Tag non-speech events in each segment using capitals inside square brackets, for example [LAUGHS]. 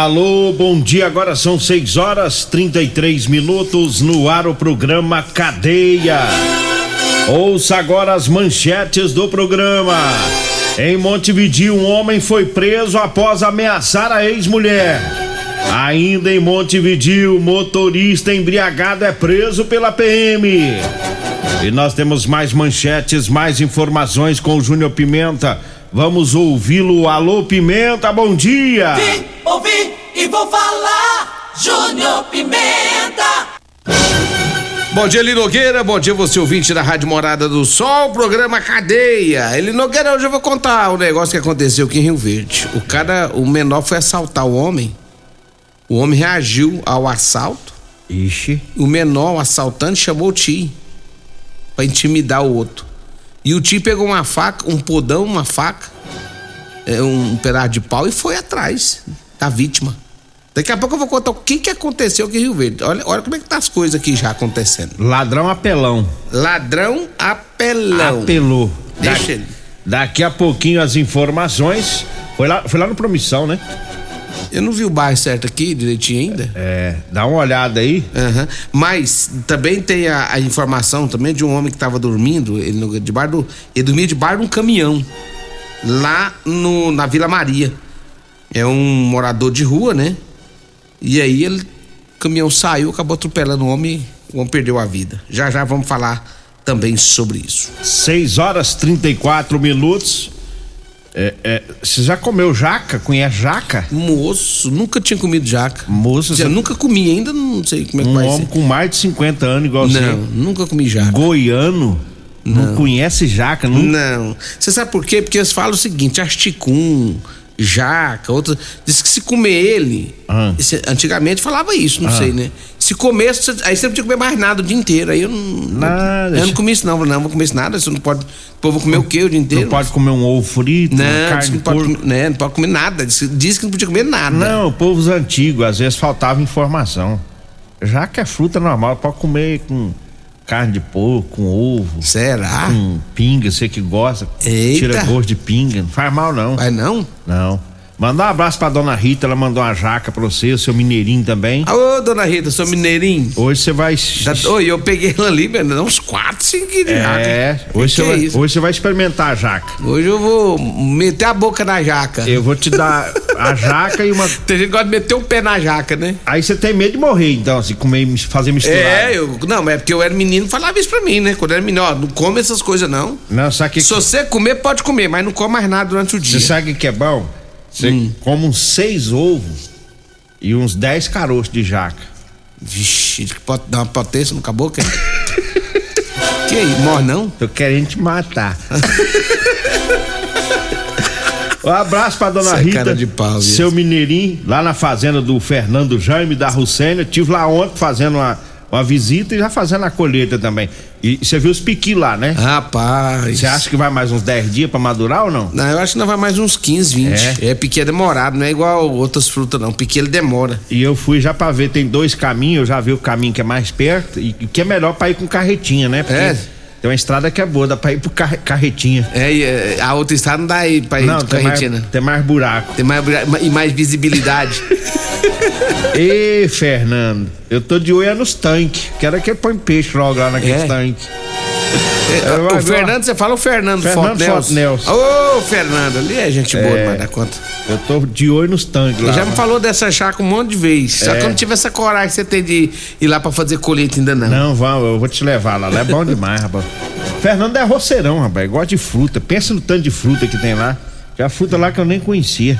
Alô, bom dia. Agora são 6 horas 33 minutos no ar o programa Cadeia. Ouça agora as manchetes do programa. Em Montevideo, um homem foi preso após ameaçar a ex-mulher. Ainda em Montevideo, motorista embriagado é preso pela PM. E nós temos mais manchetes, mais informações com o Júnior Pimenta. Vamos ouvi-lo. Alô, Pimenta, bom dia! Vim, ouvi e vou falar. Júnior Pimenta. Bom dia, Eli Nogueira. Bom dia, você ouvinte da Rádio Morada do Sol, programa Cadeia. Eli Nogueira, hoje eu vou contar o negócio que aconteceu aqui em Rio Verde. O cara, o menor foi assaltar o homem. O homem reagiu ao assalto. Ixi. O menor, o assaltante, chamou o tio pra intimidar o outro. E o tio pegou uma faca, um podão, uma faca, é, um pedaço de pau e foi atrás da vítima. Daqui a pouco eu vou contar o que, que aconteceu aqui em Rio Verde. Olha, olha como é que tá as coisas aqui já acontecendo. Ladrão apelão. Ladrão apelão. Apelou. Deixa Da- ele. Daqui a pouquinho as informações. Foi lá, foi lá no Promissão, né? Eu não vi o bairro certo aqui direitinho ainda. É, dá uma olhada aí. Aham. Mas também tem a, a informação também de um homem que estava dormindo, ele no, debaixo do, ele dormia debaixo de um caminhão lá no, na Vila Maria. É um morador de rua, né? E aí ele, o caminhão saiu, acabou atropelando o homem, o homem perdeu a vida. Já já vamos falar também sobre isso. 6 horas 34 minutos. É, é, você já comeu jaca? Conhece jaca? Moço, nunca tinha comido jaca. Moço, Eu você- nunca comi ainda, não sei como é que Um vai homem ser. com mais de 50 anos, igual Não, você. nunca comi jaca. Goiano. Não, conhece jaca? Não. Não. Você sabe por quê? Porque eles falam o seguinte: asticum, jaca, outro. Diz que se comer ele. Ah. esse- antigamente falava isso, não sei, né? Se comer, aí você não podia comer mais nada o dia inteiro. Aí eu não. Nada. Eu não comi isso, não. Não, não vou comer isso nada. Você não pode. Pô, vou comer o quê o dia inteiro? Não pode comer um ovo frito, Não, carne que não pode, comer, né, não pode comer nada. Diz, diz que não podia comer nada. Não, povos antigos, às vezes faltava informação. Jaca é fruta normal, pode comer com carne de porco, com ovo, Será? com pinga, você que gosta. Eita. Tira gosto de pinga. Não faz mal, não. Vai não? Não. Manda um abraço pra dona Rita, ela mandou uma jaca pra você, o seu mineirinho também. Ô, dona Rita, sou mineirinho. Hoje você vai. Já, oi, eu peguei ela ali, dá uns 4, 5 quilos de jaca. É, hoje você, é vai, hoje você vai experimentar a jaca. Hoje eu vou meter a boca na jaca. Eu vou te dar a [LAUGHS] jaca e uma. Tem gente que gosta de meter o pé na jaca, né? Aí você tem medo de morrer, então, se comer e fazer misturado. É, eu. Não, mas é porque eu era menino falava isso pra mim, né? Quando eu era menino, ó, não come essas coisas não. Não, sabe que, Se você comer, pode comer, mas não come mais nada durante o Você dia. sabe o que é bom? Você Hum. come uns seis ovos e uns dez caroços de jaca. Vixe, que pode dar uma potência no caboclo. [LAUGHS] que aí, morre não? Tô querendo te matar. [LAUGHS] Um abraço pra dona Você é Rita, pau, seu mineirinho, lá na fazenda do Fernando Jaime da Rucênia. Tive lá ontem fazendo uma, uma visita e já fazendo a colheita também. E você viu os piqui lá, né? Rapaz. Você acha que vai mais uns 10 dias pra madurar ou não? Não, eu acho que não vai mais uns 15, 20. É? É, piqui é demorado, não é igual outras frutas, não. Piqui ele demora. E eu fui já pra ver, tem dois caminhos, eu já vi o caminho que é mais perto e que é melhor pra ir com carretinha, né? Porque É. tem uma estrada que é boa, dá pra ir por carre- carretinha. É, é, a outra estrada não dá aí pra ir Não, de tem mais, carretina. tem mais buraco. Tem mais, bra- e mais visibilidade. [LAUGHS] Ê, Fernando, eu tô de olho é nos tanques. Quero que ele põe peixe logo lá naqueles É? tanques. É, o Fernando, você fala o Fernando, Fernando Fonte Nelson. Fonte Nelson. Ô, Fernando, ali é gente boa demais da conta. Eu tô de olho nos tanques lá. Já me falou dessa chácara um monte de vezes. Só que eu não tive essa coragem que você tem de ir lá pra fazer colheita ainda não. Não, vamos, eu vou te levar lá. Lá é bom demais, rapaz. Fernando é roceirão, rapaz. Gosta de fruta. Pensa no tanto de fruta que tem lá. Já fruta lá que eu nem conhecia.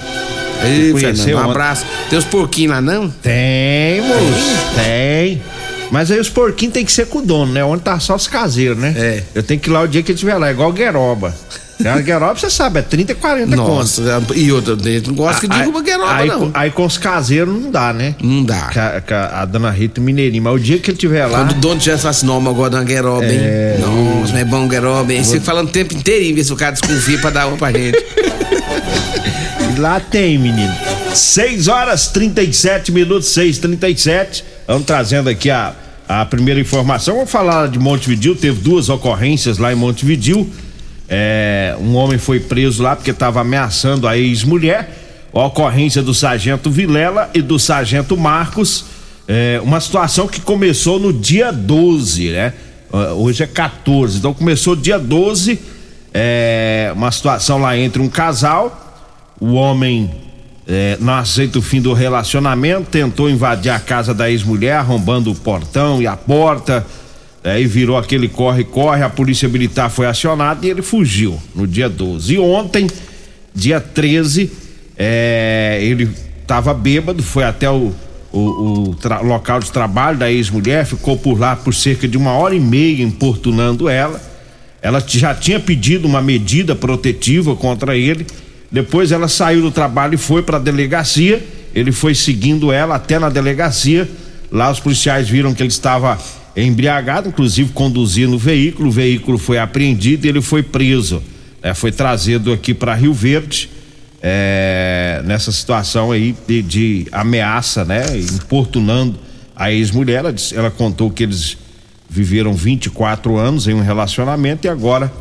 Ei, conheceu Fernando, um ontem. abraço. Tem os porquinhos lá, não? Tem, moço. Tem. Mas aí os porquinhos tem que ser com o dono, né? Onde tá só os caseiros, né? É. Eu tenho que ir lá o dia que ele estiver lá, é igual gueroba. A gueroba, você sabe, é 30, 40 conto. Nossa, e outra, eu não gosto que uma gueroba, aí, não. aí com os caseiros não dá, né? Não dá. A, a- a dona Rita Mineirinho. Mas o dia que ele estiver lá. Quando o dono tivesse falado assim, não, mas gosto de uma gueroba, hein? Nossa, mas é bom gueroba, hein? Você falando o tempo inteiro, ver se o cara desconfia pra dar uma pra gente. [LAUGHS] E lá tem, menino. 6 horas 37 minutos, 6 37 Vamos trazendo aqui a, a primeira informação. Vamos falar de Montevidil. Teve duas ocorrências lá em Montevidil. É, um homem foi preso lá porque estava ameaçando a ex-mulher. A ocorrência do sargento Vilela e do sargento Marcos. É, uma situação que começou no dia 12, né? Hoje é 14. Então começou dia 12. É, uma situação lá entre um casal o homem eh, não aceita o fim do relacionamento, tentou invadir a casa da ex-mulher, arrombando o portão e a porta, eh, e virou aquele corre-corre. A polícia militar foi acionada e ele fugiu no dia 12. E ontem, dia 13, eh, ele estava bêbado, foi até o, o- o local de trabalho da ex-mulher, ficou por lá por cerca de uma hora e meia importunando ela. Ela já tinha pedido uma medida protetiva contra ele. Depois ela saiu do trabalho e foi para a delegacia. Ele foi seguindo ela até na delegacia. Lá os policiais viram que ele estava embriagado, inclusive conduzindo o veículo. O veículo foi apreendido e ele foi preso. É, foi trazido aqui para Rio Verde. é, nessa situação aí de, de ameaça, né? Importunando a ex-mulher. Ela, ela contou que eles viveram 24 anos em um relacionamento e agora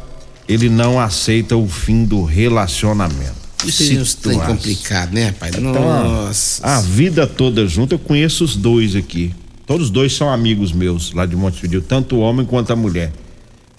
ele não aceita o fim do relacionamento. Isso é complicado, né, pai? Então, Nossa. a vida toda junto, eu conheço os dois aqui. Todos os dois são amigos meus lá de Montevideo, tanto o homem quanto a mulher.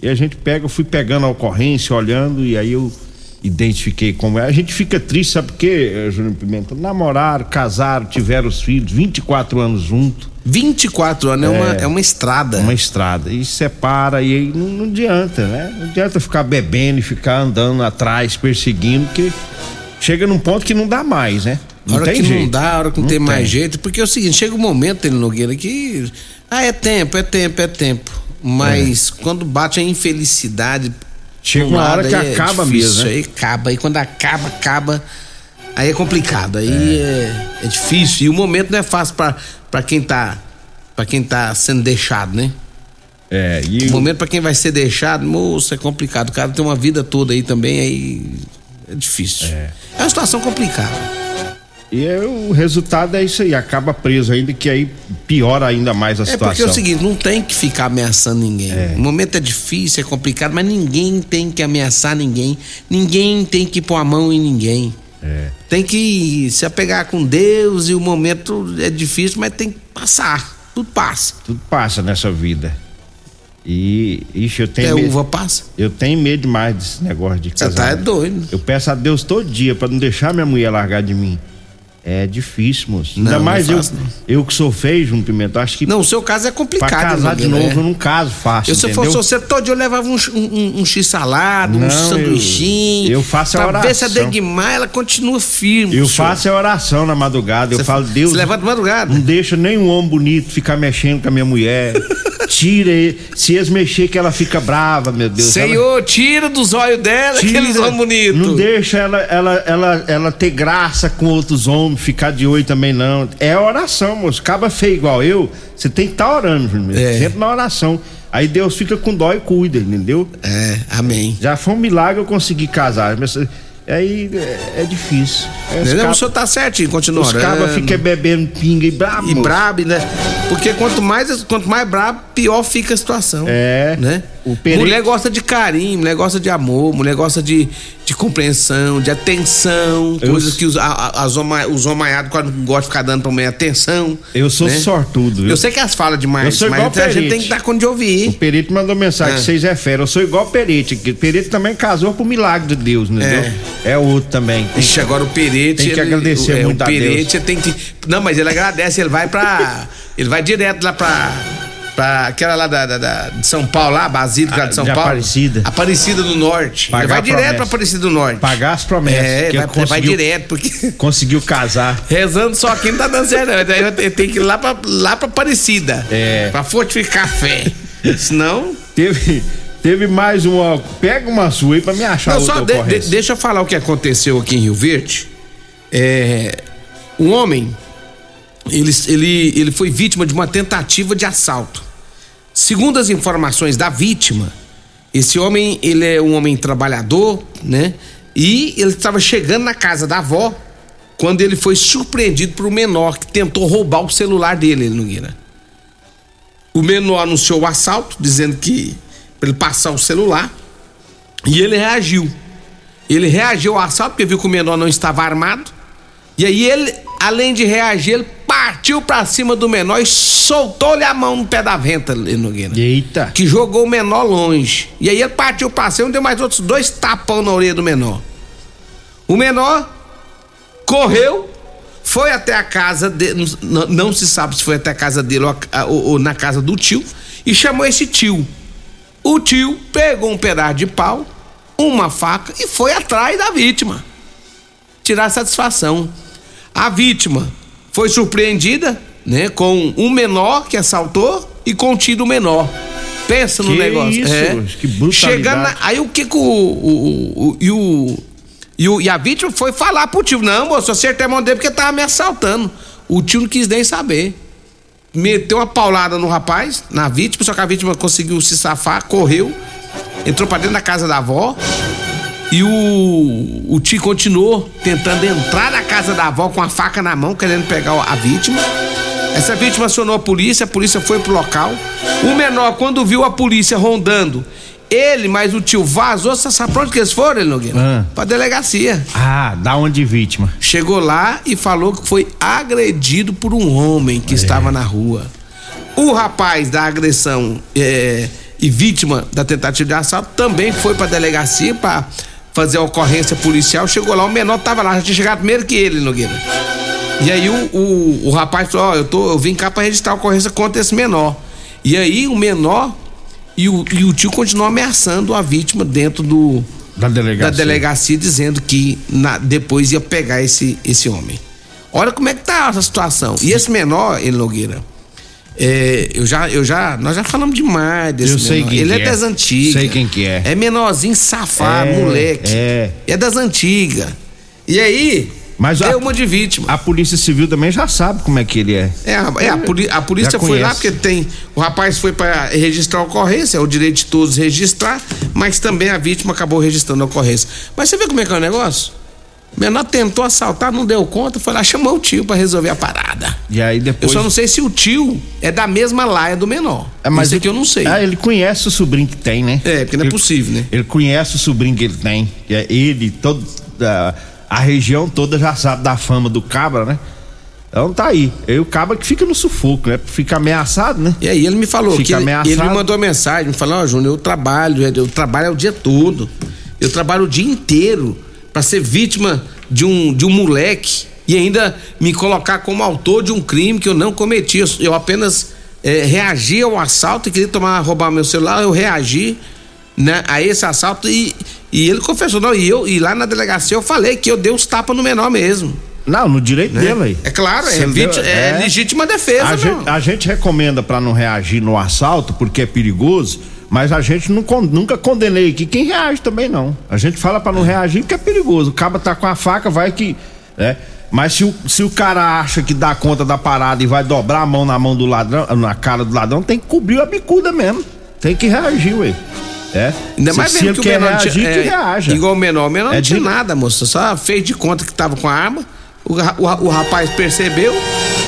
E a gente pega, eu fui pegando a ocorrência, olhando, e aí eu identifiquei como é. A gente fica triste, sabe por quê, eh, Júnior Pimenta? Namoraram, casaram, tiveram os filhos, 24 anos juntos. 24 anos é, uma, é uma estrada. uma estrada e separa e aí não, não adianta, né? Não adianta ficar bebendo e ficar andando atrás, perseguindo, que chega num ponto que não dá mais, né? Não hora tem que jeito. não dá, a hora que não, Não tem, tem. mais jeito, porque é o seguinte, chega um momento, ele Nogueira, que. Ah, é tempo, é tempo, é tempo. Mas quando bate a infelicidade. Chega um uma hora que é acaba difícil, mesmo, né? Aí acaba, aí quando acaba, acaba. Aí é complicado, aí é, é difícil. E o momento não é fácil pra, pra quem tá. para quem tá sendo deixado, né? É, e O momento pra quem vai ser deixado, moço, é complicado. O cara tem uma vida toda aí também, aí é difícil. É, uma situação complicada. E é, o resultado é isso aí, acaba preso ainda, que aí piora ainda mais a É situação. porque é o seguinte, não tem que ficar ameaçando ninguém. O momento é difícil, é complicado, mas ninguém tem que ameaçar ninguém. Ninguém tem que pôr a mão em ninguém. É. Tem que se apegar com Deus e o momento é difícil, mas tem que passar. Tudo passa. Tudo passa nessa vida. E, ixi, eu tenho É medo. uva passa. Eu tenho medo demais desse negócio de Você casar. tá é doido. Eu peço a Deus todo dia pra não deixar minha mulher largar de mim. É difícil, moço. Ainda Não, não é mais eu, não. eu que sou feio, João Pimenta, acho que Não, o seu caso é pra complicado. casar de Nogueira, novo é. eu não caso fácil, Eu, se eu entendeu? fosse você, todo dia eu levava um, x- um, um, um x-salado, um sanduichinho. eu- eu faço a Pra ver se a oração. Degmar, ela continua firme. Eu faço a oração na madrugada, eu Você falo, fa- Deus, Você levanta de madrugada. não deixa nenhum homem bonito ficar mexendo com a minha mulher. [LAUGHS] Tira. Se eles mexer que ela fica brava, meu Deus. ela- Senhor, tira dos olhos dela Tira, aqueles homens bonitos. Não deixa ela, ela, ela, ela ter graça com outros homens, ficar de olho também não. É oração, moço. Caba feio igual eu, você tem que estar orando, Júnior. É. sempre na oração. Aí Deus fica com dó e cuida, entendeu? É, amém. Já foi um milagre eu conseguir casar. Mas aí é, é difícil. Aí os Não, o senhor tá certinho, continua os cabas orando. ficam bebendo pinga e brabo. E brabo, né? Porque quanto mais, quanto mais brabo, pior fica a situação. É. Né? O perigo- Mulher gosta de carinho, mulher gosta de amor, mulher gosta de, de compreensão, de atenção, Eu coisas que os, a, as oma- os homaiados quase não gostam de ficar dando pra mulher atenção. Eu sou né? sortudo, viu? Eu sei que elas falam demais, Eu sou mas igual a gente tem que dar conta de O ouvir. Perito mandou mensagem Ah. que vocês é fera. Eu sou igual o Perite. que Perite também casou por milagre de Deus, entendeu? É, outro também. Tem- Ixi, agora o Perete. Tem que agradecer é, muito o a Perete tem que. Não, mas ele agradece, ele vai pra. ele vai direto lá pra. Pra aquela lá da, da- da- de São Paulo, lá, Basílica Ah, de São de Paulo. Aparecida. Aparecida do Norte. Pagar vai direto pra Aparecida do Norte. Pagar as promessas. É, que vai, vai direto, porque. [LAUGHS] Conseguiu casar. Rezando só aqui não tá dando certo. não. Daí eu te- tenho que ir lá pra, lá pra Aparecida. É. Pra fortificar a fé. Senão. Teve, teve mais uma. Pega uma sua aí pra me achar Não, só de- de- deixa eu falar o que aconteceu aqui em Rio Verde. É, um homem, ele, ele, ele foi vítima de uma tentativa de assalto. Segundo as informações da vítima, esse homem, ele é um homem trabalhador, né? E ele estava chegando na casa da avó quando ele foi surpreendido por um menor que tentou roubar o celular dele, ele Nogueira. O menor anunciou o assalto, dizendo que para ele passar o celular, e ele reagiu. Ele reagiu ao assalto porque viu que o menor não estava armado. E aí ele, além de reagir, ele partiu pra cima do menor e soltou-lhe a mão no pé da venta, Nogueira. Eita. Que jogou o menor longe. E aí ele partiu pra cima e deu mais outros dois tapão na orelha do menor. O menor correu, foi até a casa dele, não, não se sabe se foi até a casa dele ou, ou- ou na casa do tio, e chamou esse tio. O tio pegou um pedaço de pau, uma faca e foi atrás da vítima. Tirar satisfação. A vítima foi surpreendida, né, com um menor que assaltou e com o menor. Pensa no Que negócio. isso, é. que brutalidade. Chegando na- aí o que que o, o, o- e o e, o- e a vítima foi falar pro tio, não, moço, acertei a mão dele porque tava me assaltando. O tio não quis nem saber. Meteu uma paulada no rapaz, na vítima, só que a vítima conseguiu se safar, correu, entrou pra dentro da casa da avó. E o, o tio continuou tentando entrar na casa da avó com a faca na mão, querendo pegar a vítima. Essa vítima acionou a polícia, a polícia foi pro local. O menor, quando viu a polícia rondando, ele mais o tio vazou, você sabe pra onde que eles foram, ele Nogueira? Ah. Pra delegacia. Ah, da onde vítima? Chegou lá e falou que foi agredido por um homem que estava na rua. O rapaz da agressão é, e vítima da tentativa de assalto também foi pra delegacia pra fazer a ocorrência policial. Chegou lá, o menor tava lá, já tinha chegado primeiro que ele, Nogueira. E aí o, o, o rapaz falou, ó, eu, tô, eu vim cá pra registrar a ocorrência contra esse menor. E aí o menor e o, e o tio continuou ameaçando a vítima dentro do, Da delegacia. da delegacia dizendo que na- depois ia pegar esse, esse homem. Olha como é que tá essa situação. E esse menor, ele Nogueira, é, eu já, eu já, nós já falamos demais desse Eu sei quem ele que é é. das antigas. Sei quem que é. É menorzinho safado, É, moleque. é. É das antigas. E aí, Mas a- uma de vítima. A polícia civil também já sabe como é que ele é. É, a, é, a, poli- a polícia Já foi lá conhece. porque tem. O rapaz foi para registrar a ocorrência, é o direito de todos registrar, mas também a vítima acabou registrando a ocorrência. Mas você vê como é que é o negócio? O menor tentou assaltar, não deu conta, foi lá, chamou o tio para resolver a parada. E aí Eu depois. só não sei se o tio é da mesma laia do menor. É, mas Isso aqui eu não sei. Ah, ele conhece o sobrinho que tem, né? É, porque não é Ele- possível, né? Ele conhece o sobrinho que ele tem. É ele, todo, a, a região toda já sabe da fama do cabra, né? Então tá aí. E o cabra que fica no sufoco, né? Fica ameaçado, né? E aí ele me falou Fica que ele, ameaçado. ele me mandou uma mensagem, me falou, ó, Júnior, eu trabalho, eu trabalho o dia todo. Eu trabalho o dia inteiro pra ser vítima de um, de um moleque e ainda me colocar como autor de um crime que eu não cometi. Eu, eu apenas é, reagi ao assalto e queria tomar, roubar meu celular, eu reagi né, a esse assalto e, e ele confessou, não, e eu, e lá na delegacia eu falei que eu dei os tapas no menor mesmo. Não, no direito né? dele aí. É claro, é, vítima- é é. legítima defesa, A gente, a gente recomenda pra não reagir no assalto porque é perigoso, mas a gente não nunca condenei aqui quem reage também não. A gente fala pra não reagir porque é perigoso. O cabo tá com a faca, vai que, né? Mas se o, se o cara acha que dá conta da parada e vai dobrar a mão na mão do ladrão, na cara do ladrão, tem que cobrir a bicuda mesmo. Tem que reagir, ué. É. Ainda se, mais se vendo ele que o menor reagir, tinha, que é, reaja. Igual o menor. O menor É não tinha de- nada, moça. Só fez de conta que tava com a arma. O, o, o rapaz percebeu,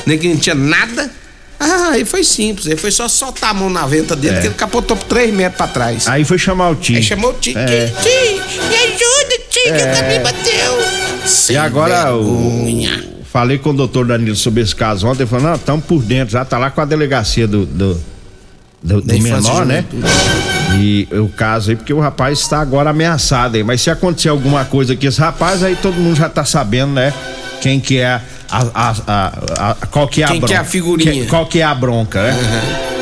né, que não tinha nada. Ah, aí foi simples. Aí foi só soltar a mão na venta dele, É. que ele capotou por 3 metros pra trás. Aí foi chamar o tio. Aí chamou o tio. É. Tio, me ajuda, tio. amiga É. também bateu. E Sem agora o. vergonha. Falei com o doutor Danilo sobre esse caso ontem, ele falou, não, estamos por dentro, já tá lá com a delegacia do, do, do- do e menor, né? E o caso aí, porque o rapaz está agora ameaçado aí. Mas se acontecer alguma coisa com esse rapaz, aí todo mundo já tá sabendo, né? Quem que é a. a, a, a- qual que é a Quem que bronca. é a figurinha. Que- qual que é a bronca, né?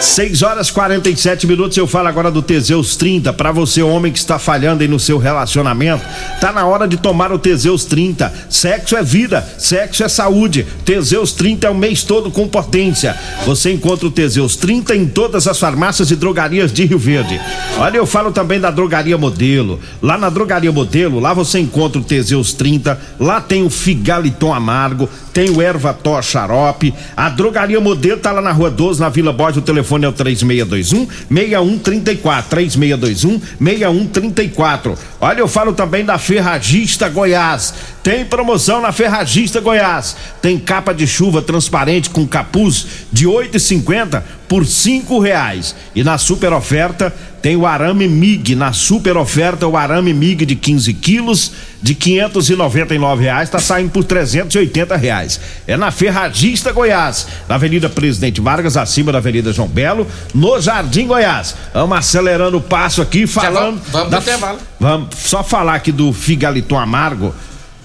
6 horas 47 minutos. Eu falo agora do Teseus 30. Pra você, homem que está falhando aí no seu relacionamento, tá na hora de tomar o Teseus 30. Sexo é vida, sexo é saúde. Teseus 30 é o mês todo com potência. Você encontra o Teseus 30 em todas as farmácias e drogarias de Rio Verde. Olha, eu falo também da Drogaria Modelo. Lá na Drogaria Modelo, lá você encontra o Teseus 30. Lá tem o Figaliton Amargo, tem o Ervator Xarope. A Drogaria Modelo tá lá na Rua 12, na Vila Borges. O telefone é o 3621 6134. 3621 6134. Olha, eu falo também da Ferragista Goiás. Tem promoção na Ferragista Goiás. Tem capa de chuva transparente com capuz de 8,50 por cinco reais. E na super oferta tem o arame MIG. Na super oferta, o arame MIG de 15 quilos de 599 reais está saindo por 380 reais. É na Ferragista Goiás, na Avenida Presidente Vargas, acima da Avenida João Belo, no Jardim Goiás. Vamos acelerando o passo aqui, falando. vamos- vamos intervalo. Vamos só falar aqui do Figaliton Amargo.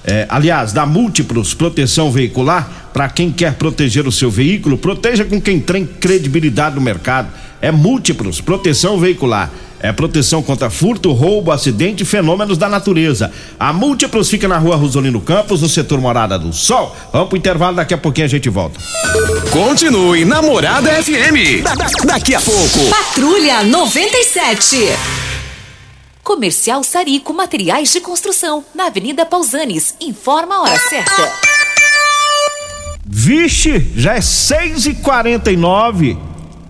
É, aliás, da Múltiplos Proteção Veicular, para quem quer proteger o seu veículo, proteja com quem tem credibilidade no mercado. É Múltiplos Proteção Veicular. É proteção contra furto, roubo, acidente e fenômenos da natureza. A Múltiplos fica na rua Rosolino Campos, no setor Morada do Sol. Vamos pro intervalo, daqui a pouquinho a gente volta. Continue Namorada FM. Da- da- daqui a pouco. Patrulha 97. Comercial Sarico Materiais de Construção, na Avenida Pausanes. Informa a hora certa. Vixe, já é 6 e 49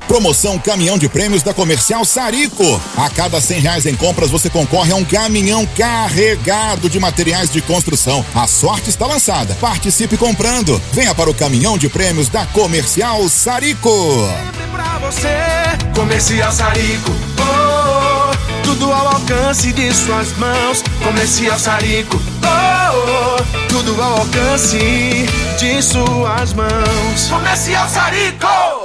Promoção Caminhão de Prêmios da Comercial Sarico. A cada cem reais em compras você concorre a um caminhão carregado de materiais de construção. A sorte está lançada. Participe comprando. Venha para o Caminhão de Prêmios da Comercial Sarico. pra você. Comercial Sarico, oh, tudo ao alcance de suas mãos. Comercial Sarico, oh, oh, tudo ao alcance de suas mãos. Comercial Sarico.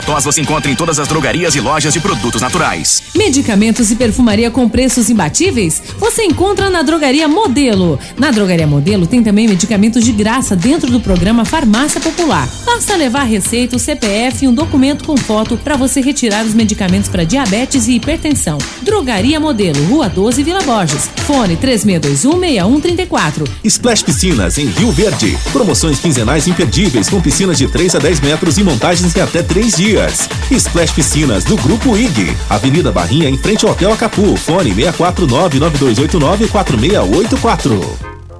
tos você encontra em todas as drogarias e lojas de produtos naturais. Medicamentos e perfumaria com preços imbatíveis? Você encontra na Drogaria Modelo. Na Drogaria Modelo tem também medicamentos de graça dentro do programa Farmácia Popular. Basta levar a receita, o CPF e um documento com foto para você retirar os medicamentos para diabetes e hipertensão. Drogaria Modelo, Rua 12, Vila Borges. Fone 36216134. Splash Piscinas em Rio Verde. Promoções quinzenais imperdíveis com piscinas de 3 a 10 metros e montagens em até 3 dias. Splash Piscinas do Grupo IG. Avenida Barrinha em frente ao Hotel Acapu. Fone 64992894684.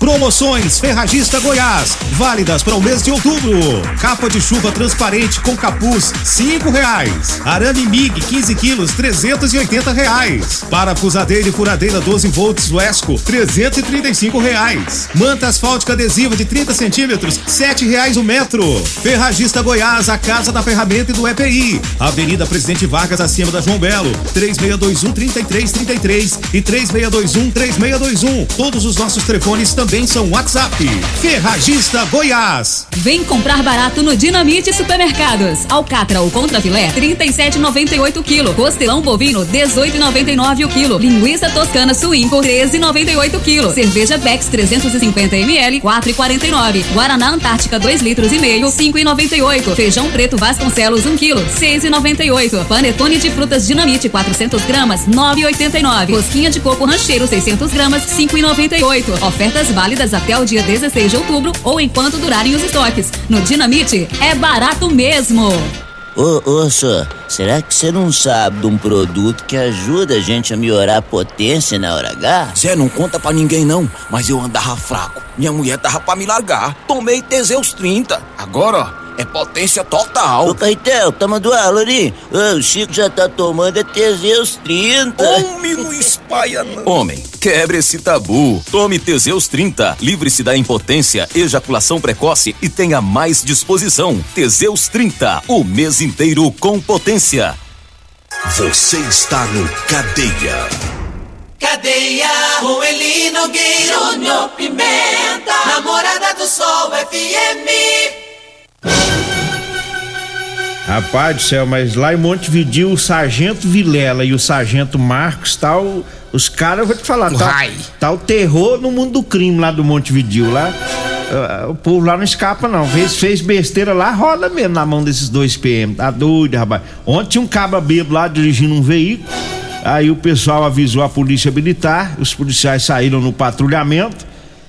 Promoções Ferragista Goiás, válidas para o mês de outubro. Capa de chuva transparente com capuz, cinco reais. Arame MIG 15 quilos, 380 reais. Parafusadeira e furadeira 12 volts Wesco, 335 reais. Manta asfáltica adesiva de 30 centímetros, sete reais o metro. Ferragista Goiás, a casa da ferramenta e do EPI. Avenida Presidente Vargas, acima da João Belo, 3621 3333 e 3621 3621. Todos os nossos telefones também são WhatsApp. Ferragista Goiás. Vem comprar barato no Dinamite Supermercados. Alcatra ou contra filé, 37,98 kg. Costelão bovino, 18,99 o quilo. Linguiça toscana suíno, 13,98 kg. Cerveja Bex 350 ml, 4,49. Guaraná Antártica 2 litros e meio, 5,98. Feijão preto Vasconcelos 1 kg, 6,98. Panetone de frutas Dinamite 400 gramas, 9,89. Rosquinha de coco rancheiro 600 gramas, 5,98. Ofertas válidas até o dia 16 de outubro ou enquanto durarem os estoques. No Dinamite é barato mesmo. Ô, ô, senhor, será que você não sabe de um produto que ajuda a gente a melhorar a potência na hora H? Zé, não conta pra ninguém não, mas eu andava fraco. Minha mulher tava pra me largar. Tomei Teseus 30. Agora, ó, é potência total. Ô, Caetel, tá mandando aula ali? O Chico já tá tomando é Teseus 30. Homem, não espalha não. Homem, quebre esse tabu. Tome Teseus 30. Livre-se da impotência, ejaculação precoce e tenha mais disposição. Teseus 30. O mês inteiro com potência. Você está no Cadeia. Cadeia, com Elino Gueiro, Júnior Pimenta, Namorada do Sol FM. Rapaz do céu, mas lá em Montevidil, o Sargento Vilela e o Sargento Marcos, tal. Os caras, eu vou te falar, o terror no mundo do crime lá do Montevidil. Lá, ah, o povo lá não escapa, não. Fez, fez besteira lá, rola mesmo na mão desses dois PM. Tá doido, rapaz. Ontem tinha um cabra bêbado lá dirigindo um veículo. Aí o pessoal avisou a polícia militar, os policiais saíram no patrulhamento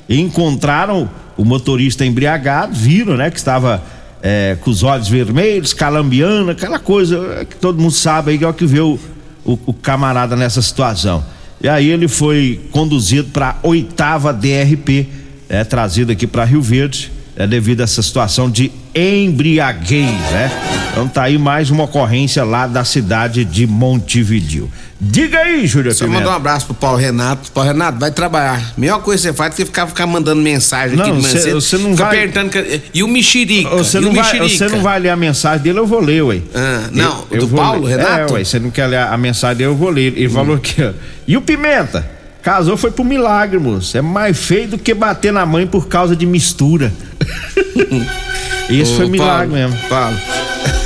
e encontraram o motorista embriagado, viram, né, que estava é, com os olhos vermelhos, calambiando, aquela coisa que todo mundo sabe aí, que é o que vê o, o, o camarada nessa situação. E aí ele foi conduzido para oitava DRP, é, trazido aqui para Rio Verde, é, devido a essa situação de embriaguez, né? Então tá aí mais uma ocorrência lá da cidade de Montevidil. Diga aí, Júlio Só Pimenta. mandar um abraço pro Paulo Renato. Paulo Renato, vai trabalhar. Melhor coisa que você faz é que ficar, ficar mandando mensagem aqui Não, de manhã você- você não vai- apertando. E o mexerica? Você não, vai, mexerica? você não vai ler a mensagem dele, eu vou ler, ué. Ah, não, do vou Paulo, ler. Renato? É, ué, você não quer ler a mensagem dele, eu vou ler. Ele falou aqui, ó. E o Pimenta? Casou foi pro milagre, moço. É mais feio do que bater na mãe por causa de mistura. [LAUGHS] Isso Ô, foi milagre Paulo, mesmo. Paulo,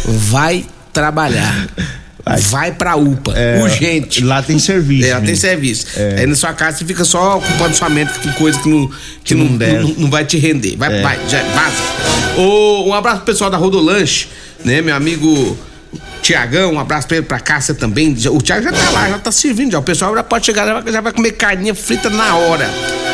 vai trabalhar. Vai, pra UPA, É, urgente. Lá tem serviço. É, lá tem serviço. É. Aí na sua casa você fica só ocupando sua mente com coisa que não, que não, não deve. não, não vai te render. Vai, É. vai, já, vaza. Ô, um abraço pro pessoal da Rodolanche, né? Meu amigo Tiagão, um abraço pra ele, pra Cássia também. O Tiago já tá lá, já tá servindo já. O pessoal já pode chegar, já vai, já vai comer carninha frita na hora,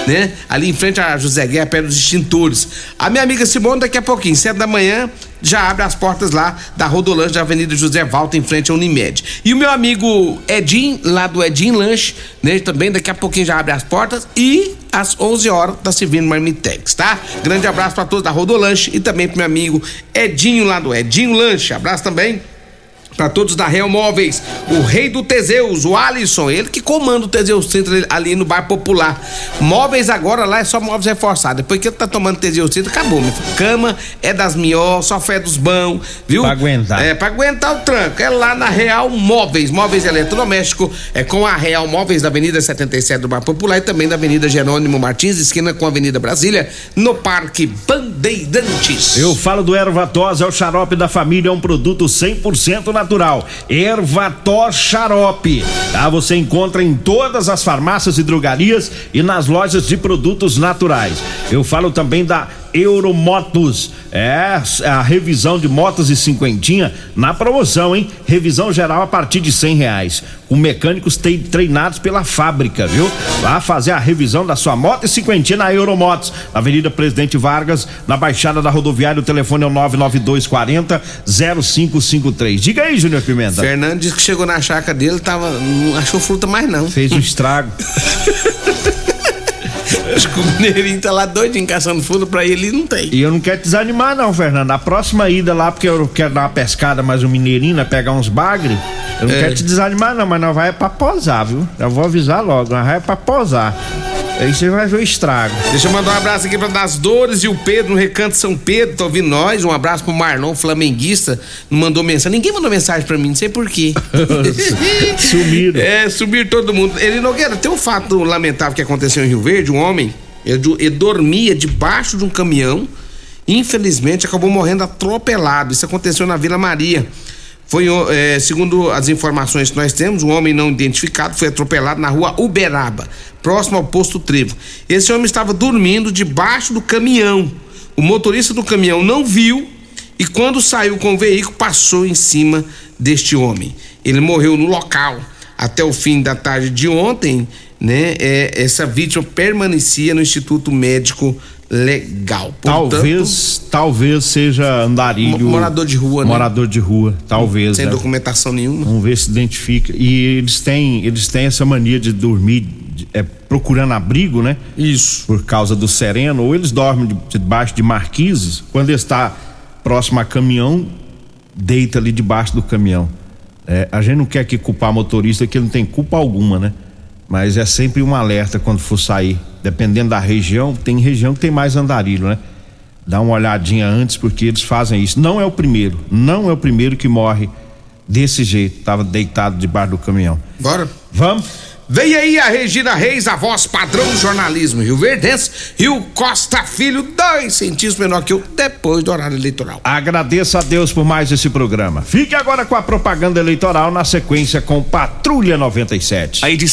né? Ali em frente a José Guerra, perto dos extintores. A minha amiga Simone, daqui a pouquinho, sete da manhã, já abre as portas lá da Rodolanche da Avenida José Valta, em frente à Unimed. E o meu amigo Edinho, lá do Edinho Lanche, né? Também daqui a pouquinho já abre as portas e às 11 horas tá servindo Marmitex, tá? Grande abraço pra todos da Rodolanche e também pro meu amigo Edinho lá do Edinho Lanche. Abraço também Pra todos da Real Móveis, o rei do Teseus, o Alisson, ele que comanda o Teseus Centro ali no bar popular. Móveis agora lá é só móveis reforçados. Depois que ele tá tomando Teseus Centro, acabou, meu filho. Cama é das melhores, sofá é dos bons, viu? Pra aguentar. É, pra aguentar o tranco. É lá na Real Móveis, móveis eletrodoméstico, é com a Real Móveis da Avenida 77 do Bar Popular e também da Avenida Jerônimo Martins, esquina com a Avenida Brasília, no Parque Bandeirantes. Eu falo do Ervatos, é o xarope da família, é um produto 100% natural. Ervatos Xarope. Tá? Você encontra em todas as farmácias e drogarias e nas lojas de produtos naturais. Eu falo também da Euromotos. É a revisão de motos e cinquentinha na promoção, hein? Revisão geral a partir de cem reais. Com mecânicos treinados pela fábrica, viu? Vá fazer a revisão da sua moto e cinquentinha na Euromotos, na Avenida Presidente Vargas, na Baixada da Rodoviária. O telefone é o 99240 0553. Diga aí, Júnior Pimenta. Fernando disse que chegou na chácara dele, tava, não achou fruta mais não. Fez um estrago. [LAUGHS] Acho que o Mineirinho tá lá doidinho caçando fundo pra ele e não tem. E eu não quero desanimar, não, Fernando. A próxima ida lá, porque eu quero dar uma pescada mais um mineirinho, né, pegar uns bagre. Eu não É. quero te desanimar, não, mas nós vai é pra posar, viu? Eu vou avisar logo, nós vai é pra posar. Aí você vai ver o estrago. Deixa eu mandar um abraço aqui pra Das Dores e o Pedro no Recanto São Pedro, tá ouvindo nós? Um abraço pro Marlon, flamenguista, não mandou mensagem. Ninguém mandou mensagem pra mim, não sei porquê. [LAUGHS] Sumiram. É, sumiram todo mundo. Ele Nogueira, tem um fato lamentável que aconteceu em Rio Verde, um homem, ele, do- ele dormia debaixo de um caminhão, infelizmente acabou morrendo atropelado. Isso aconteceu na Vila Maria. Foi, é, segundo as informações que nós temos, um homem não identificado foi atropelado na rua Uberaba, próximo ao posto Trevo. Esse homem estava dormindo debaixo do caminhão. O motorista do caminhão não viu e quando saiu com o veículo passou em cima deste homem. Ele morreu no local. Até o fim da tarde de ontem, né? é, essa vítima permanecia no Instituto Médico Legal. Portanto, Talvez, talvez seja andarilho. Mo- morador de rua, né? Morador de rua, talvez. sem né? documentação nenhuma. Vamos ver se identifica. E eles têm, eles têm essa mania de dormir é, procurando abrigo, né? Isso. Por causa do sereno. Ou eles dormem de- debaixo de marquises. Quando está próximo a caminhão, deita ali debaixo do caminhão. É, a gente não quer que culpar motorista, que ele não tem culpa alguma, né? Mas é sempre um alerta quando for sair. Dependendo da região, tem região que tem mais andarilho, né? Dá uma olhadinha antes, porque eles fazem isso. Não é o primeiro, não é o primeiro que morre desse jeito. Tava deitado debaixo do caminhão. Bora. Vamos. Vem aí a Regina Reis, a voz padrão do jornalismo Rio Verdense, Rio Costa Filho, dois centímetros menor que eu, depois do horário eleitoral. Agradeço a Deus por mais esse programa. Fique agora com a propaganda eleitoral na sequência com Patrulha 97. A edição